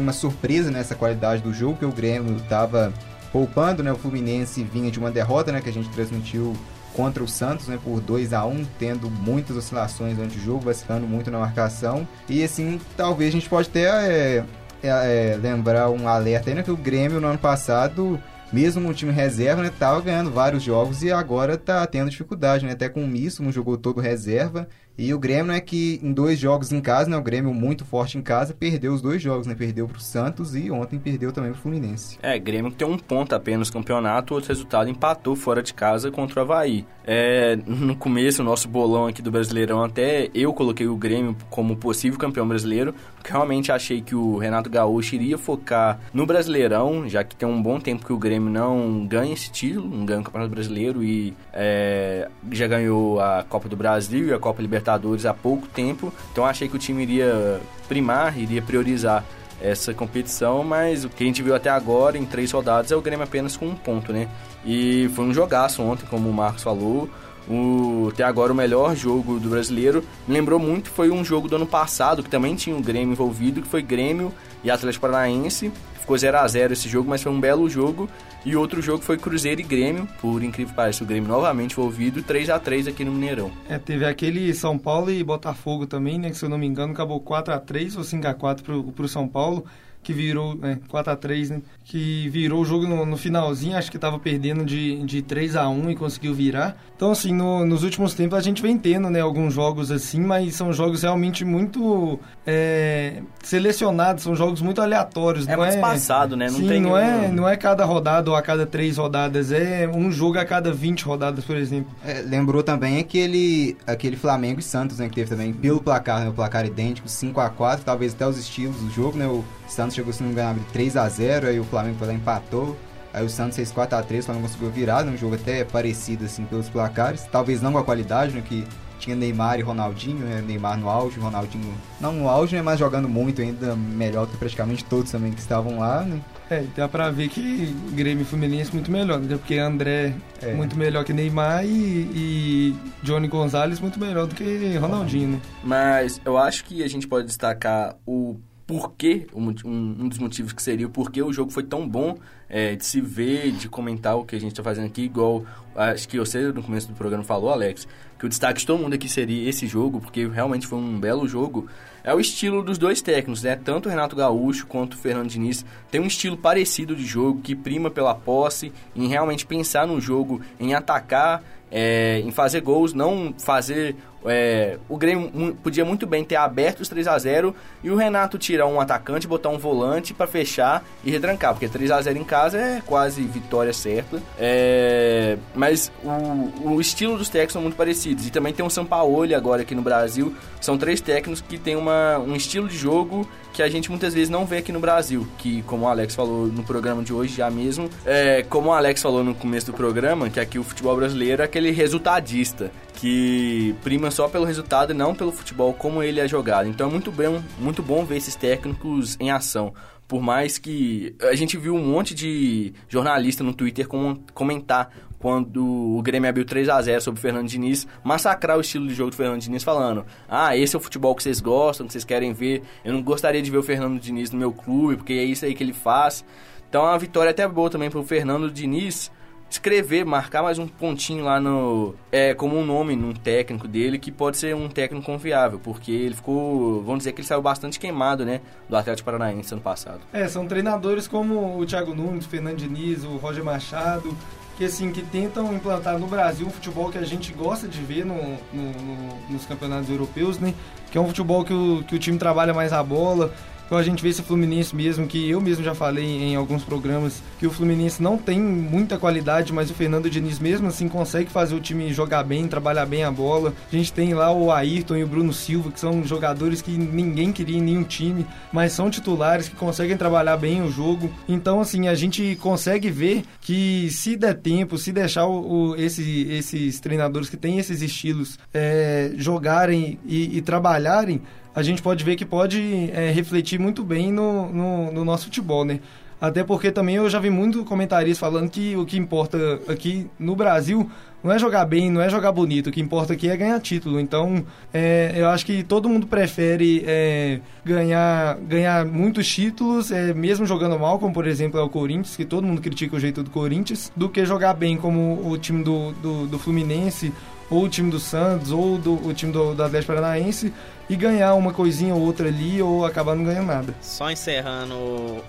uma surpresa nessa qualidade do jogo, que o Grêmio estava poupando, né? O Fluminense vinha de uma derrota, né? Que a gente transmitiu contra o Santos, né? Por 2 a 1 tendo muitas oscilações durante o jogo, vacilando muito na marcação. E assim, talvez a gente pode até é, é, lembrar um alerta aí, né? Que o Grêmio no ano passado mesmo no time reserva, né, tava ganhando vários jogos e agora tá tendo dificuldade, né? Até com o Misso, não jogou todo reserva e o Grêmio é que em dois jogos em casa, né? O Grêmio muito forte em casa, perdeu os dois jogos, né? Perdeu pro Santos e ontem perdeu também pro Fluminense. É, Grêmio tem um ponto apenas no campeonato, outro resultado empatou fora de casa contra o Havaí. É, no começo, o nosso bolão aqui do Brasileirão, até eu coloquei o Grêmio como possível campeão brasileiro, porque realmente achei que o Renato Gaúcho iria focar no Brasileirão, já que tem um bom tempo que o Grêmio não ganha esse título, não ganha o Campeonato Brasileiro e é, já ganhou a Copa do Brasil e a Copa Libertadores Libertadores há pouco tempo, então achei que o time iria primar, iria priorizar essa competição, mas o que a gente viu até agora em três rodadas é o Grêmio apenas com um ponto, né? E foi um jogaço ontem, como o Marcos falou. O, até agora o melhor jogo do brasileiro. Me lembrou muito, foi um jogo do ano passado, que também tinha o Grêmio envolvido, que foi Grêmio e Atlético Paranaense. Ficou 0 a 0 esse jogo, mas foi um belo jogo. E outro jogo foi Cruzeiro e Grêmio. Por incrível que pareça, o Grêmio novamente envolvido, 3 a 3 aqui no Mineirão. É, teve aquele São Paulo e Botafogo também, né? Que se eu não me engano, acabou 4 a 3 ou 5 a 4 pro, pro São Paulo que virou é, 4 a 3 né? Que virou o jogo no, no finalzinho, acho que estava perdendo de, de 3 a 1 e conseguiu virar. Então, assim, no, nos últimos tempos a gente vem tendo né, alguns jogos assim, mas são jogos realmente muito é, selecionados, são jogos muito aleatórios. É não muito é, passado, né? Não sim, tem não, é, não é cada rodada ou a cada três rodadas, é um jogo a cada 20 rodadas, por exemplo. É, lembrou também aquele, aquele Flamengo e Santos, né, que teve também pelo placar, né, o placar idêntico, 5 a 4 talvez até os estilos do jogo, né, o Santos chegou, se não me engano, a abrir 3 a 0 aí o Flamengo foi lá e empatou, aí o Santos fez 4 a 3 o Flamengo conseguiu virar, né, um jogo até parecido, assim, pelos placares, talvez não com a qualidade, né, que tinha Neymar e Ronaldinho, né, Neymar no auge, Ronaldinho não no auge, né, mas jogando muito ainda, melhor que praticamente todos também que estavam lá, né, É, e dá pra ver que Grêmio e Fluminense muito melhor, né? Porque André É. muito melhor que Neymar e, e Johnny Gonzalez muito melhor do que Ronaldinho, né? Mas eu acho que a gente pode destacar o porquê, um, um dos motivos que seria o porquê o jogo foi tão bom é, de se ver, de comentar o que a gente tá fazendo aqui, igual acho que você no começo do programa falou, Alex, que o destaque de todo mundo aqui seria esse jogo, porque realmente foi um belo jogo. É o estilo dos dois técnicos, né? Tanto o Renato Gaúcho quanto o Fernando Diniz tem um estilo parecido de jogo, que prima pela posse, em realmente pensar no jogo, em atacar, é, em fazer gols, não fazer. é, o Grêmio podia muito bem ter aberto os 3 a 0 e o Renato tirar um atacante, botar um volante pra fechar e retrancar, porque 3 a 0 em casa é quase vitória certa. É, mas o, o estilo dos técnicos são muito parecidos. E também tem o Sampaoli agora aqui no Brasil. São três técnicos que têm uma, um estilo de jogo que a gente muitas vezes não vê aqui no Brasil. Que, como o Alex falou no programa de hoje já mesmo, é, como o Alex falou no começo do programa, que aqui o futebol brasileiro é aquele resultadista que prima só pelo resultado e não pelo futebol como ele é jogado. Então é muito bom, muito bom ver esses técnicos em ação. Por mais que a gente viu um monte de jornalista no Twitter com- comentar quando o Grêmio abriu 3 a 0 sobre o Fernando Diniz, massacrar o estilo de jogo do Fernando Diniz falando: "Ah, esse é o futebol que vocês gostam, que vocês querem ver. Eu não gostaria de ver o Fernando Diniz no meu clube, porque é isso aí que ele faz". Então é uma vitória até boa também pro Fernando Diniz escrever, marcar mais um pontinho lá no. É, como um nome num técnico dele, que pode ser um técnico confiável, porque ele ficou. Vamos dizer que ele saiu bastante queimado, né? Do Atlético Paranaense ano passado. É, são treinadores como o Thiago Nunes, o Fernando Diniz, o Roger Machado, que assim, que tentam implantar no Brasil um futebol que a gente gosta de ver no, no- no- nos campeonatos europeus, né? Que é um futebol que o, que o time trabalha mais a bola. Então a gente vê esse Fluminense mesmo, que eu mesmo já falei em alguns programas, que o Fluminense não tem muita qualidade, mas o Fernando Diniz mesmo assim consegue fazer o time jogar bem, trabalhar bem a bola. A gente tem lá o Ayrton e o Bruno Silva, que são jogadores que ninguém queria em nenhum time, mas são titulares que conseguem trabalhar bem o jogo. Então, assim, a gente consegue ver que se der tempo, se deixar o, o- esse- esses treinadores que têm esses estilos é, jogarem e, e trabalharem, a gente pode ver que pode é, refletir muito bem no, no, no nosso futebol, né? Até porque também eu já vi muito comentaristas falando que o que importa aqui no Brasil não é jogar bem, não é jogar bonito, o que importa aqui é ganhar título. Então, é, eu acho que todo mundo prefere é, ganhar, ganhar muitos títulos, é, mesmo jogando mal, como por exemplo é o Corinthians, que todo mundo critica o jeito do Corinthians, do que jogar bem como o time do, do, do Fluminense, ou o time do Santos, ou do, o time do, do Atlético Paranaense, e ganhar uma coisinha ou outra ali, ou acabar não ganhando nada. Só encerrando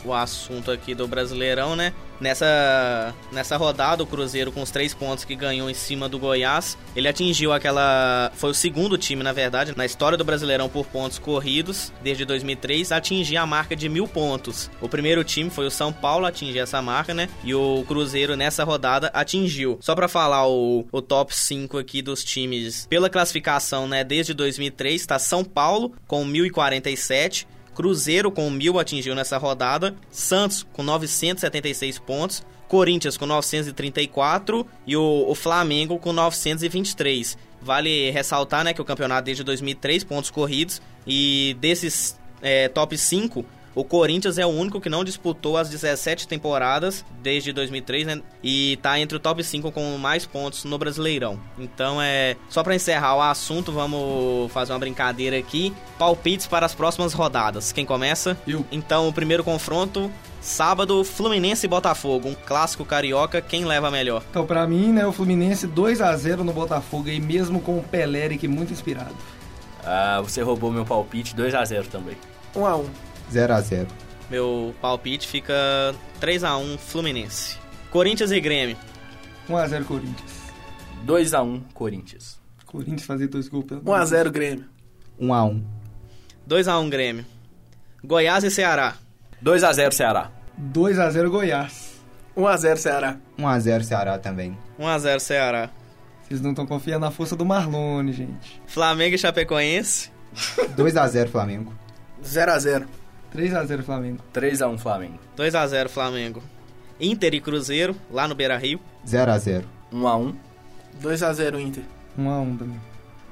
o- assunto aqui do Brasileirão, né? Nessa, nessa rodada, o Cruzeiro, com os três pontos que ganhou em cima do Goiás, ele atingiu aquela. Foi o segundo time, na verdade, na história do Brasileirão por pontos corridos, desde 2003, a atingir a marca de mil pontos. O primeiro time foi o São Paulo a atingir essa marca, né? E o Cruzeiro, nessa rodada, atingiu. Só pra falar o, o top 5 aqui dos times pela classificação, né? Desde 2003, tá São Paulo com 1047. Cruzeiro com 1.000 atingiu nessa rodada, Santos com 976 pontos, Corinthians com 934 e o, o Flamengo com 923. Vale ressaltar né, que o campeonato desde 2003, pontos corridos, e desses é, top 5, O Corinthians é o único que não disputou as 17 temporadas desde 2003, né? E tá entre o top 5 com mais pontos no Brasileirão. Então é. Só pra encerrar o assunto, vamos fazer uma brincadeira aqui. Palpites para as próximas rodadas. Quem começa? Eu. Então, o primeiro confronto. Sábado, Fluminense e Botafogo, um clássico carioca, quem leva melhor? Então, pra mim, né, o Fluminense 2 a 0 no Botafogo aí, mesmo com o Peleric muito inspirado. Ah, você roubou meu palpite, 2x0 também. 1 a 1 0 a 0 Meu palpite fica 3 a 1 Fluminense. Corinthians e Grêmio. 1 a 0 Corinthians. 2x1 Corinthians. Corinthians fazer dois gols pelo 1 a 0 Grêmio. 1 a 1 2 a 1 Grêmio. Goiás e Ceará. 2x0 Ceará. 2 a 0 Goiás. 1 a 0 Ceará. 1 a 0 Ceará também. 1 a 0 Ceará. Vocês não estão confiando na força do Marlone, gente. Flamengo e Chapecoense. 2 a 0 Flamengo. 0 a 0 3 a 0 Flamengo. 3x1 Flamengo. 2 a 0 Flamengo. Inter e Cruzeiro, lá no Beira-Rio. 0 a 0 1x1. 2 a 0 Inter. 1 a 1 também.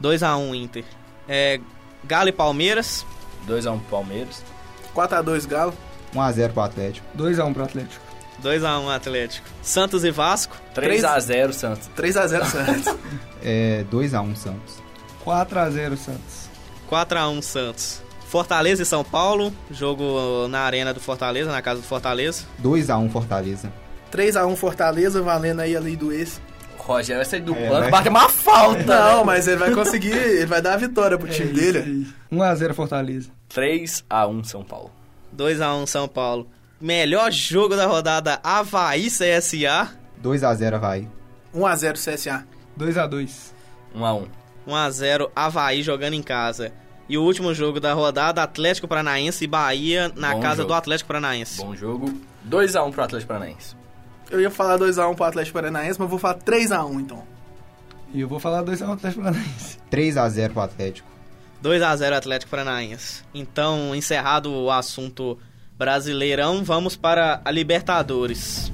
2 a 1 Inter. É, Galo e Palmeiras. 2x1 Palmeiras. 4 a 2 Galo. 1 a 0 pro Atlético. 2 a 1 pro Atlético. 2 a 1 Atlético. Santos e Vasco. 3x0 Santos. 3 a 0 Santos. É 2 a 1 Santos. 4 a 0 Santos. 4 a 1 Santos. Fortaleza e São Paulo, jogo na arena do Fortaleza, na casa do Fortaleza. 2 a 1 Fortaleza. 3 a 1 Fortaleza, valendo aí a lei do ex. O Rogério vai sair do É, banco, vai- bate uma falta. Não, mas ele vai conseguir, ele vai dar a vitória pro time dele. 1 a 0 Fortaleza. 3x1 São Paulo. 2 a 1 São Paulo. Melhor jogo da rodada Havaí CSA. 2 a 0 Havaí. 1 a 0 CSA. 2 a 2. 1x1. 1 a 0 Havaí jogando em casa. E o último jogo da rodada Atlético Paranaense e Bahia na Bom casa jogo. do Atlético Paranaense. Bom jogo. 2x1 pro Atlético Paranaense. Eu ia falar 2 a 1 pro Atlético Paranaense, mas eu vou falar 3 a 1 então. E eu vou falar 2 a 1 Atlético Paranaense. 3 a 0 pro Atlético. 2 a 0 Atlético Paranaense. Então, encerrado o assunto Brasileirão, vamos para a Libertadores.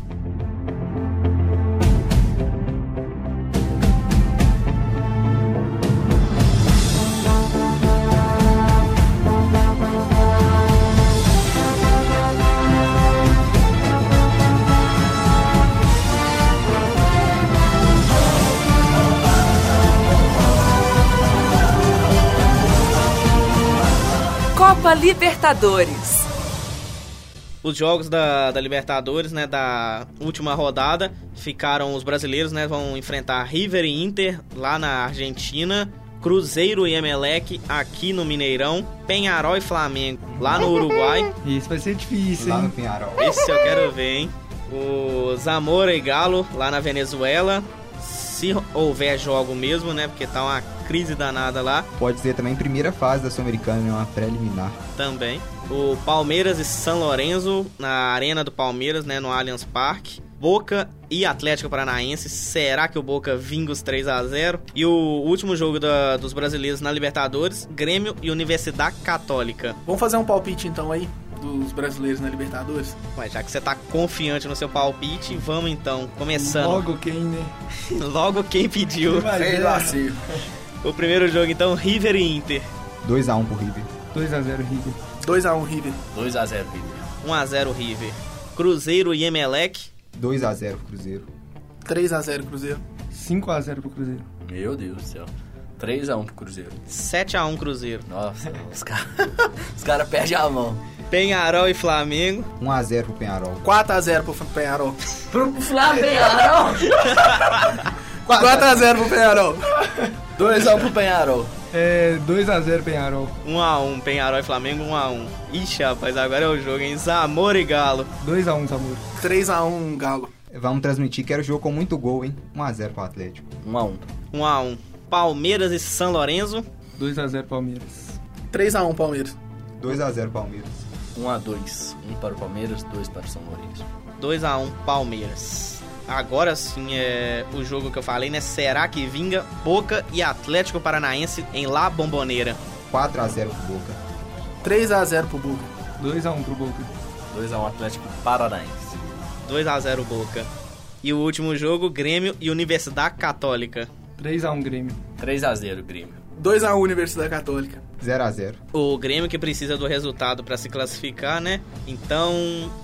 Copa Libertadores. Os jogos da, da Libertadores, né, da última rodada, ficaram os brasileiros, né, vão enfrentar River e Inter lá na Argentina, Cruzeiro e Emelec aqui no Mineirão, Penharol e Flamengo lá no Uruguai. Isso vai ser difícil, Lá no hein? Penharol. Esse eu quero ver, hein? O Zamora e Galo lá na Venezuela. Se houver jogo mesmo, né? Porque tá uma crise danada lá Pode ser também primeira fase da Sul-Americana, né? uma preliminar. também. O Palmeiras e São Lourenço na Arena do Palmeiras, né? No Allianz Parque. Boca e Atlético Paranaense. Será que o Boca vinga os 3 a 0 E o último jogo da- dos brasileiros na Libertadores: Grêmio e Universidade Católica. Vamos fazer um palpite então aí dos brasileiros na Libertadores? Mas já que você tá confiante no seu palpite, vamos então, começando. Logo quem, né? Logo quem pediu. Fez o acerto. O primeiro jogo, então, River e Inter. 2 a 1 pro River. 2 a 0 River. 2 a 1 River. 2x0 River. 1x0 River. Cruzeiro e Emelec. 2 a 0 pro Cruzeiro. 3 a 0 Cruzeiro. 5 a 0 pro Cruzeiro. Meu Deus do céu. 3x1 pro Cruzeiro. 7x1 Cruzeiro. Nossa, os caras os cara perdem a mão. Penharol e Flamengo. 1 a 0 pro Penharol. 4 a 0 pro Penharol. Pro Flamengo! 4 a 0 pro Penharol. 2x1 pro Penharol. É 2 a 0 Penharol. 1x1. Penharol e Flamengo, 1x1. Ixi, rapaz, agora é o jogo, hein? Zamora e Galo. 2 a 1 Zamora. 3 a 1 Galo. Vamos transmitir que era jogo com muito gol, hein? 1 a 0 pro Atlético. 1x1. 1x1. Palmeiras e São Lourenço. 2 a 0 Palmeiras. 3 a 1 Palmeiras. 2 a 0 Palmeiras. 1x2. 1 para o Palmeiras, 2 para o São Lourenço. 2x1 Palmeiras. Agora sim é o jogo que eu falei, né? Será que vinga Boca e Atlético Paranaense em La Bomboneira? 4 a 0 pro Boca. 3 a 0 pro Boca. 2 a 1 pro Boca. 2x1 Atlético Paranaense. 2x0 Boca. E o último jogo, Grêmio e Universidade Católica. 3 a 1 Grêmio. 3x0 Grêmio. 2x1 Universidade Católica. 0x0. O Grêmio que precisa do resultado para se classificar, né? Então,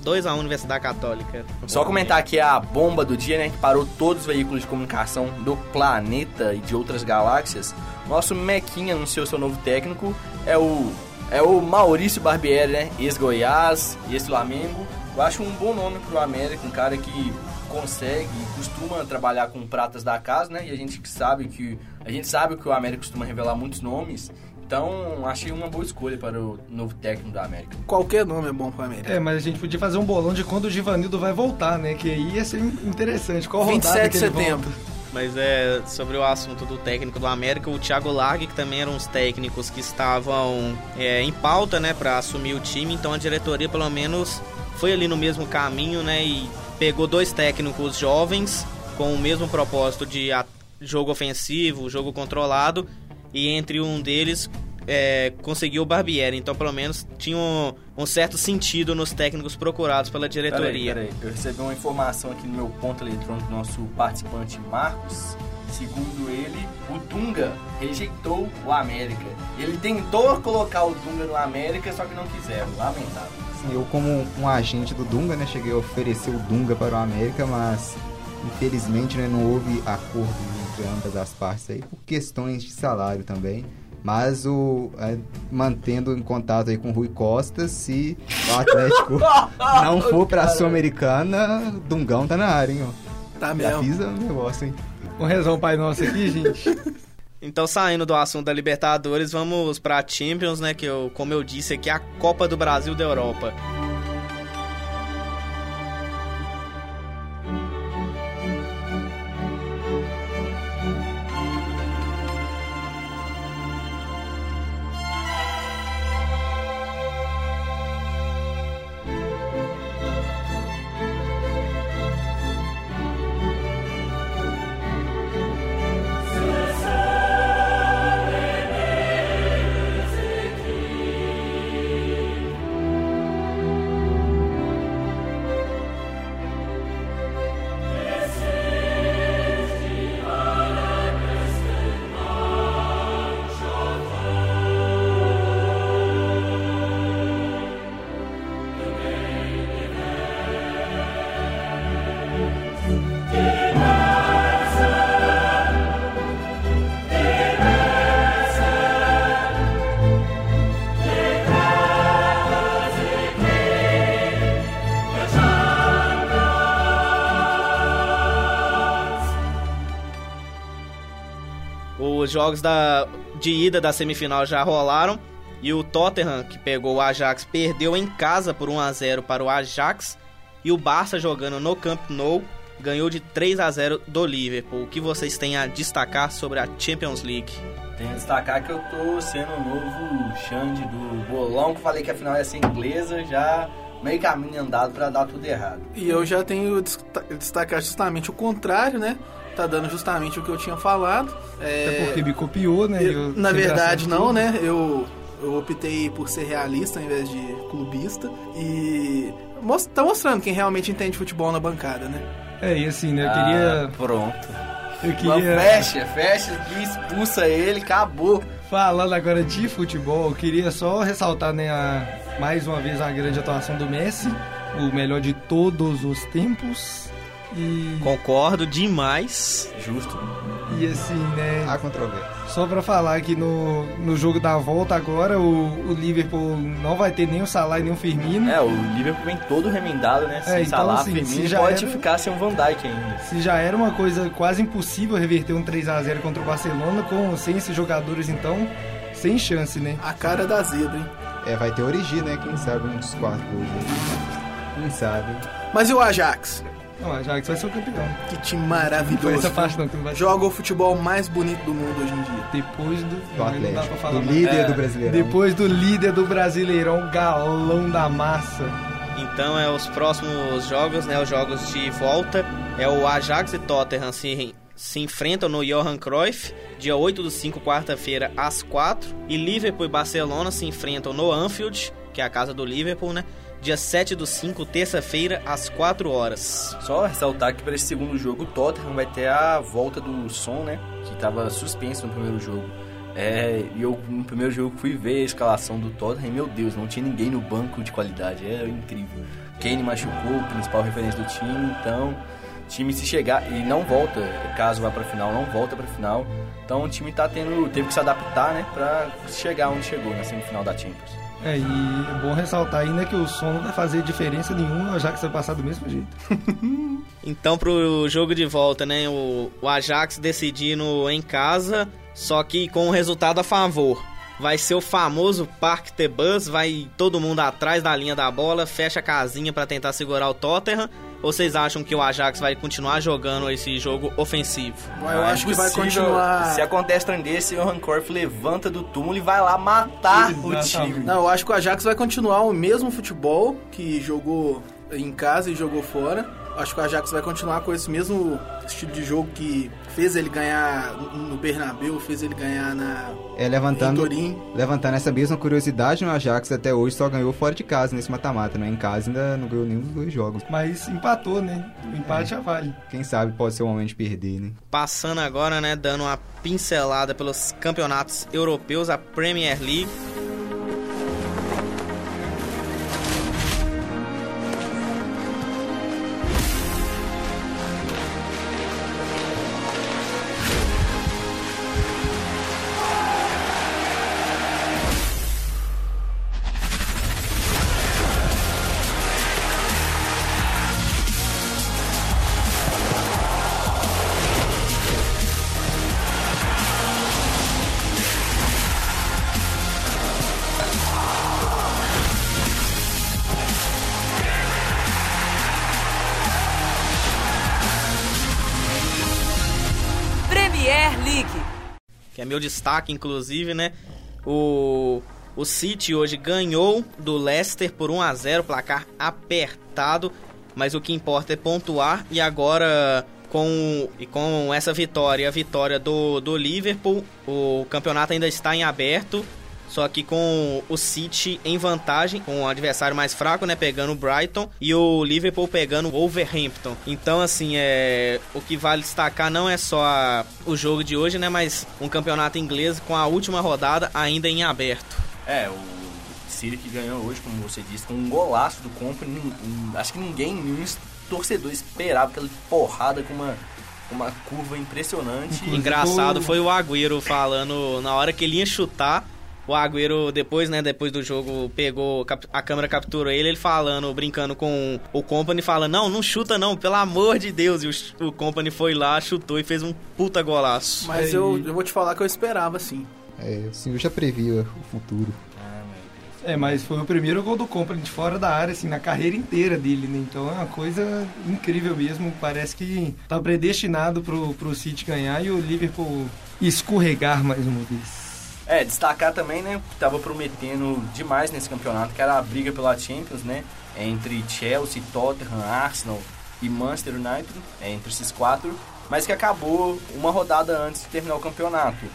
2x1 Universidade Católica. Só comentar aqui a bomba do dia, né? Que parou todos os veículos de comunicação do planeta e de outras galáxias. Nosso Mequinha anunciou seu novo técnico. É o, é o Maurício Barbieri, né? Ex-Goiás, ex-Flamengo. Eu acho um bom nome pro América, um cara que consegue e costuma trabalhar com pratas da casa, né? E a gente sabe que a gente sabe que o América costuma revelar muitos nomes. Então, achei uma boa escolha para o novo técnico da América. Qualquer nome é bom pro América. É, mas a gente podia fazer um bolão de quando o Givanildo vai voltar, né? Que aí ia ser interessante. Qual rodada 27 que de setembro. volta? Mas é sobre o assunto do técnico do América, o Thiago Largue, que também eram os técnicos que estavam é, em pauta, né, para assumir o time. Então a diretoria, pelo menos, foi ali no mesmo caminho, né, e pegou dois técnicos jovens com o mesmo propósito de jogo ofensivo, jogo controlado, e entre um deles é, conseguiu o Barbieri. Então, pelo menos, tinha um, um certo sentido nos técnicos procurados pela diretoria. Peraí, peraí. Eu recebi uma informação aqui no meu ponto eletrônico do nosso participante Marcos. Segundo ele, o Dunga rejeitou o América. Ele tentou colocar o Dunga no América, só que não quiseram. Lamentável. Assim, eu, como um agente do Dunga, né, cheguei a oferecer o Dunga para o América, mas infelizmente né, não houve acordo entre ambas as partes aí, por questões de salário também. Mas o é, mantendo em contato aí com o Rui Costa, se o Atlético não for para a Sul-Americana, Dungão tá na área, hein, ó. Tá Já mesmo. fiz o negócio, hein. Vamos rezar um Pai Nosso aqui, gente? Então, saindo do assunto da Libertadores, vamos pra Champions, né? Que, eu, como eu disse aqui, é a Copa do Brasil da Europa. Jogos da, de ida da semifinal já rolaram. E o Tottenham, que pegou o Ajax, perdeu em casa por 1 a 0 para o Ajax. E o Barça, jogando no Camp Nou, ganhou de 3 a 0 do Liverpool. O que vocês têm a destacar sobre a Champions League? Tenho a destacar que eu tô sendo o novo Xande do bolão, que falei que a final ia ser inglesa, já meio caminho andado pra dar tudo errado. E eu já tenho desta- destacar justamente o contrário, né? Tá dando justamente o que eu tinha falado. É, Até porque me copiou, né? eu- Eu na verdade, não, tudo. né? Eu, eu optei por ser realista ao invés de clubista. E mos- tá mostrando quem realmente entende futebol na bancada, né? É, e assim, né? Eu Ah, queria. pronto. Eu Não, queria. fecha, fecha expulsa ele, acabou. Falando agora de futebol, eu queria só ressaltar, né, a- mais uma vez a grande atuação do Messi, o melhor de todos os tempos. E, Concordo demais. Justo. e assim, né, Há controvérsia. só pra falar que no, no jogo da volta agora, o, o Liverpool não vai ter nem o Salah e nem o Firmino. É, o Liverpool vem todo remendado, né? Sem É, então, Salah, assim, Firmino, se já pode era- ficar sem o Van Dijk ainda. Se já era uma coisa quase impossível reverter um 3 a 0 contra o Barcelona, com sem esses jogadores, então, sem chance, né? A cara da zebra, hein? É, vai ter origem, né? Quem sabe um dos quatro gols aí. Quem sabe. Mas e o Ajax? Não, a Ajax vai ser o campeão. Que time maravilhoso. essa parte não, que não vai Joga o futebol mais bonito do mundo hoje em dia. Depois do. Do não, não dá pra Atlético. falar Do mais. líder É, do Brasileirão. Depois do líder do Brasileirão, galão da massa. Então, é os próximos jogos, né? Os jogos de volta. É o Ajax e Tottenham se, se enfrentam no Johan Cruyff, dia 8 do 5, quarta-feira, às 4. E Liverpool e Barcelona se enfrentam no Anfield, que é a casa do Liverpool, né? Dia 7 do 5, terça-feira, às 4 horas. Só ressaltar que para esse segundo jogo o Tottenham vai ter a volta do som, né? Que estava suspenso no primeiro jogo. É, e eu no primeiro jogo fui ver a escalação do Tottenham e, meu Deus, não tinha ninguém no banco de qualidade. É incrível. Kane machucou, principal referência do time, então time se chegar e não volta, caso vá pra final, não volta pra final. Então o time tá tendo, teve que se adaptar, né, pra chegar onde chegou na semifinal da Champions. É, e é bom ressaltar ainda que o som não vai fazer diferença nenhuma, já que você vai passar do mesmo jeito. Então, pro jogo de volta, né? O, o Ajax decidindo em casa, só que com o resultado a favor. Vai ser o famoso Parque Bus, vai todo mundo atrás da linha da bola, fecha a casinha para tentar segurar o Tottenham. Ou vocês acham que o Ajax vai continuar jogando esse jogo ofensivo? Eu Ah, acho é que vai continuar. Se acontece trem desse, o Hancorf levanta do túmulo e vai lá matar o Exatamente. time. Não, eu acho que o Ajax vai continuar o mesmo futebol que jogou em casa e jogou fora. Acho que o Ajax vai continuar com esse mesmo estilo de jogo que fez ele ganhar no Bernabéu, fez ele ganhar na É, em levantando, Turim. levantando essa mesma curiosidade, o Ajax até hoje só ganhou fora de casa nesse mata-mata, né? Em casa ainda não ganhou nenhum dos dois jogos. Mas empatou, né? O empate já vale. Quem sabe pode ser o momento de perder, né? Passando agora, né, dando uma pincelada pelos campeonatos europeus, a Premier League. É meu destaque, inclusive, né? O, o City hoje ganhou do Leicester por 1 a 0 placar apertado, mas o que importa é pontuar. E agora, com, e com essa vitória, a vitória do, do Liverpool, o campeonato ainda está em aberto. Só que com o City em vantagem, com o adversário mais fraco, né? Pegando o Brighton e o Liverpool pegando o Wolverhampton. Então, assim, é o que vale destacar não é só a- o jogo de hoje, né? Mas um campeonato inglês com a última rodada ainda em aberto. É, o City que ganhou hoje, como você disse, com um golaço do Company. Acho que ninguém, nenhum torcedor esperava aquela porrada com uma, uma curva impressionante. Engraçado foi o Agüero falando na hora que ele ia chutar. O Agüero, depois, né, depois do jogo, pegou, a câmera capturou ele, ele falando, brincando com o Company, falando, não, não chuta não, pelo amor de Deus. E o, o Company foi lá, chutou e fez um puta golaço. Mas Aí- eu, eu vou te falar que eu esperava, sim. É, o senhor já previa o futuro. É, mas foi o primeiro gol do Company de fora da área, assim, na carreira inteira dele, né? Então é uma coisa incrível mesmo. Parece que tá predestinado pro, pro City ganhar e o Liverpool escorregar mais uma vez. É, destacar também, né, que tava prometendo demais nesse campeonato, que era a briga pela Champions, né, entre Chelsea, Tottenham, Arsenal e Manchester United, é, entre esses quatro, mas que acabou uma rodada antes de terminar o campeonato,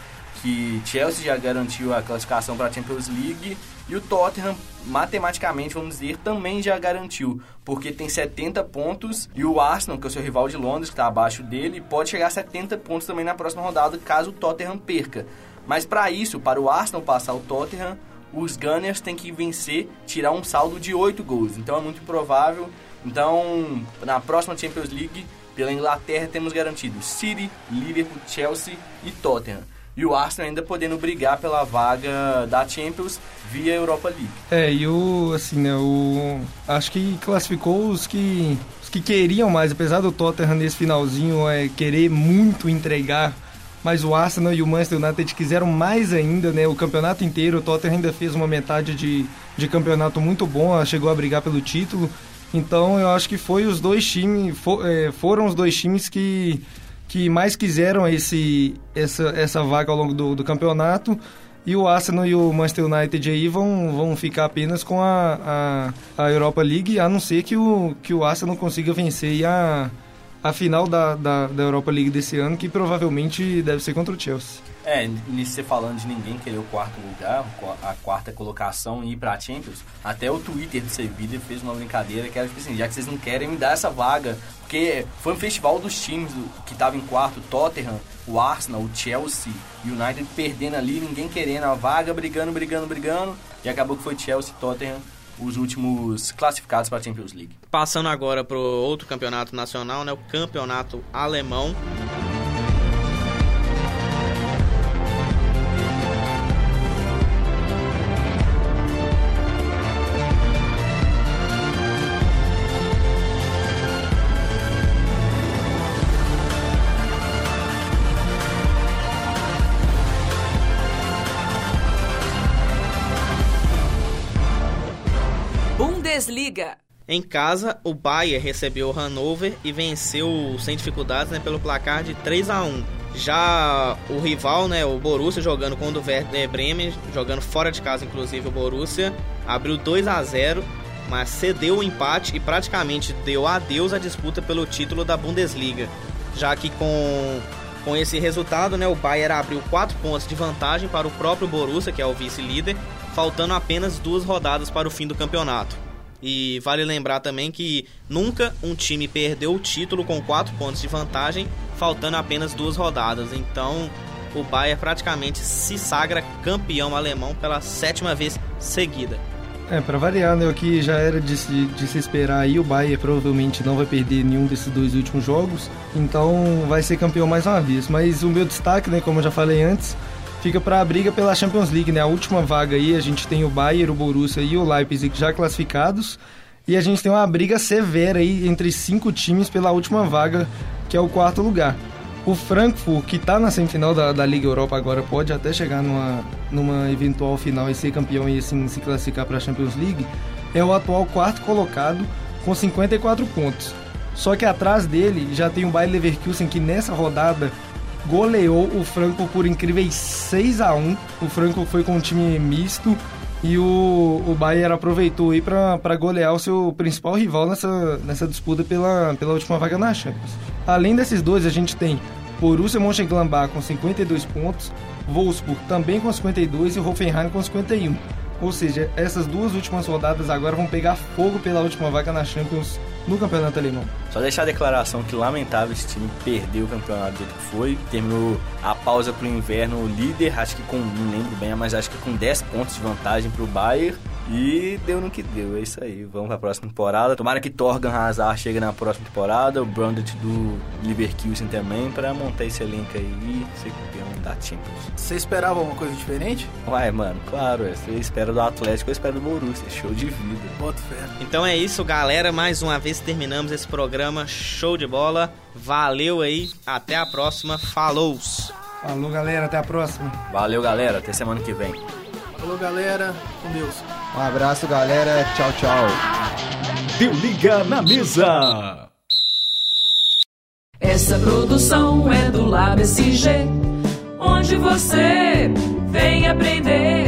que Chelsea já garantiu a classificação para a Champions League e o Tottenham, matematicamente, vamos dizer, também já garantiu, porque tem 70 pontos e o Arsenal, que é o seu rival de Londres, que está abaixo dele, pode chegar a 70 pontos também na próxima rodada, caso o Tottenham perca. Mas para isso, para o Arsenal passar o Tottenham, os Gunners têm que vencer, tirar um saldo de 8 gols. Então é muito provável. Então, na próxima Champions League, pela Inglaterra, temos garantido City, Liverpool, Chelsea e Tottenham. E o Arsenal ainda podendo brigar pela vaga da Champions via Europa League. É, e o, assim, né, o... Acho que classificou os que, os que queriam mais, apesar do Tottenham nesse finalzinho é, querer muito entregar, mas o Arsenal e o Manchester United quiseram mais ainda, né, o campeonato inteiro, o Tottenham ainda fez uma metade de, de campeonato muito bom, chegou a brigar pelo título, então eu acho que foi os dois times, fo- é, foram os dois times que que mais quiseram esse, essa, essa vaga ao longo do, do campeonato. E o Arsenal e o Manchester United aí vão, vão ficar apenas com a, a, a Europa League, a não ser que o, que o Arsenal consiga vencer a, a final da, da, da Europa League desse ano, que provavelmente deve ser contra o Chelsea. É, nisso você falando de ninguém querer o quarto lugar, a quarta colocação e ir pra Champions, até o Twitter do Sevilla fez uma brincadeira que era tipo assim, já que vocês não querem me dar essa vaga, porque foi um festival dos times que tava em quarto, Tottenham, o Arsenal, o Chelsea, o United perdendo ali, ninguém querendo a vaga, brigando, brigando, brigando, e acabou que foi Chelsea, Tottenham, os últimos classificados para a Champions League. Passando agora para outro campeonato nacional, né, o campeonato alemão. Em casa, o Bayern recebeu o Hannover e venceu sem dificuldades né, pelo placar de 3 a 1. Já o rival, né, o Borussia, jogando com o Werder Bremen, jogando fora de casa, inclusive o Borussia, abriu 2 a 0, mas cedeu o empate e praticamente deu adeus à disputa pelo título da Bundesliga, já que com com esse resultado, né, o Bayern abriu 4 pontos de vantagem para o próprio Borussia, que é o vice-líder, faltando apenas duas rodadas para o fim do campeonato. E vale lembrar também que nunca um time perdeu o título com 4 pontos de vantagem, faltando apenas duas rodadas. Então o Bayern praticamente se sagra campeão alemão pela sétima vez seguida. É, para variar, né, o que já era de se, de se esperar aí, o Bayern provavelmente não vai perder nenhum desses dois últimos jogos, então vai ser campeão mais uma vez. Mas o meu destaque, né, como eu já falei antes, fica para a briga pela Champions League, né? A última vaga aí, a gente tem o Bayern, o Borussia e o Leipzig já classificados. E a gente tem uma briga severa aí entre cinco times pela última vaga, que é o quarto lugar. O Frankfurt, que está na semifinal da, da Liga Europa agora, pode até chegar numa, numa eventual final e ser campeão e assim se classificar para a Champions League, é o atual quarto colocado com 54 pontos. Só que atrás dele já tem o Bayer Leverkusen que nessa rodada goleou o Franco por incríveis 6 a 1 O Franco foi com um time misto e o, o Bayern aproveitou aí para golear o seu principal rival nessa, nessa disputa pela, pela última vaga na Champions. Além desses dois, a gente tem Borussia Mönchengladbach com 52 pontos, Wolfsburg também com 52 e Hoffenheim com 51. Ou seja, essas duas últimas rodadas agora vão pegar fogo pela última vaga na Champions no campeonato alemão. Só deixar a declaração que lamentável esse time perdeu o campeonato do jeito que foi. Terminou a pausa pro inverno líder, acho que com, não lembro bem, mas acho que com 10 pontos de vantagem pro Bayern. E deu no que deu, é isso aí. Vamos pra próxima temporada. Tomara que Torgan Hazard chegue na próxima temporada, o Brandt do Leverkusen também, para montar esse elenco aí e ser campeão da Champions. Você esperava alguma coisa diferente? Uai, mano, claro, você espera do Atlético, eu espero do Borussia, show de vida. Boto fé. Então é isso, galera. Mais uma vez terminamos esse programa. Show de bola. Valeu aí. Até a próxima. Falou! Falou, galera. Até a próxima. Valeu, galera. Até semana que vem. Falou, galera. Com Deus. Um abraço, galera. Tchau, tchau. Deu liga na mesa. Essa produção é do Lab SG, onde você vem aprender.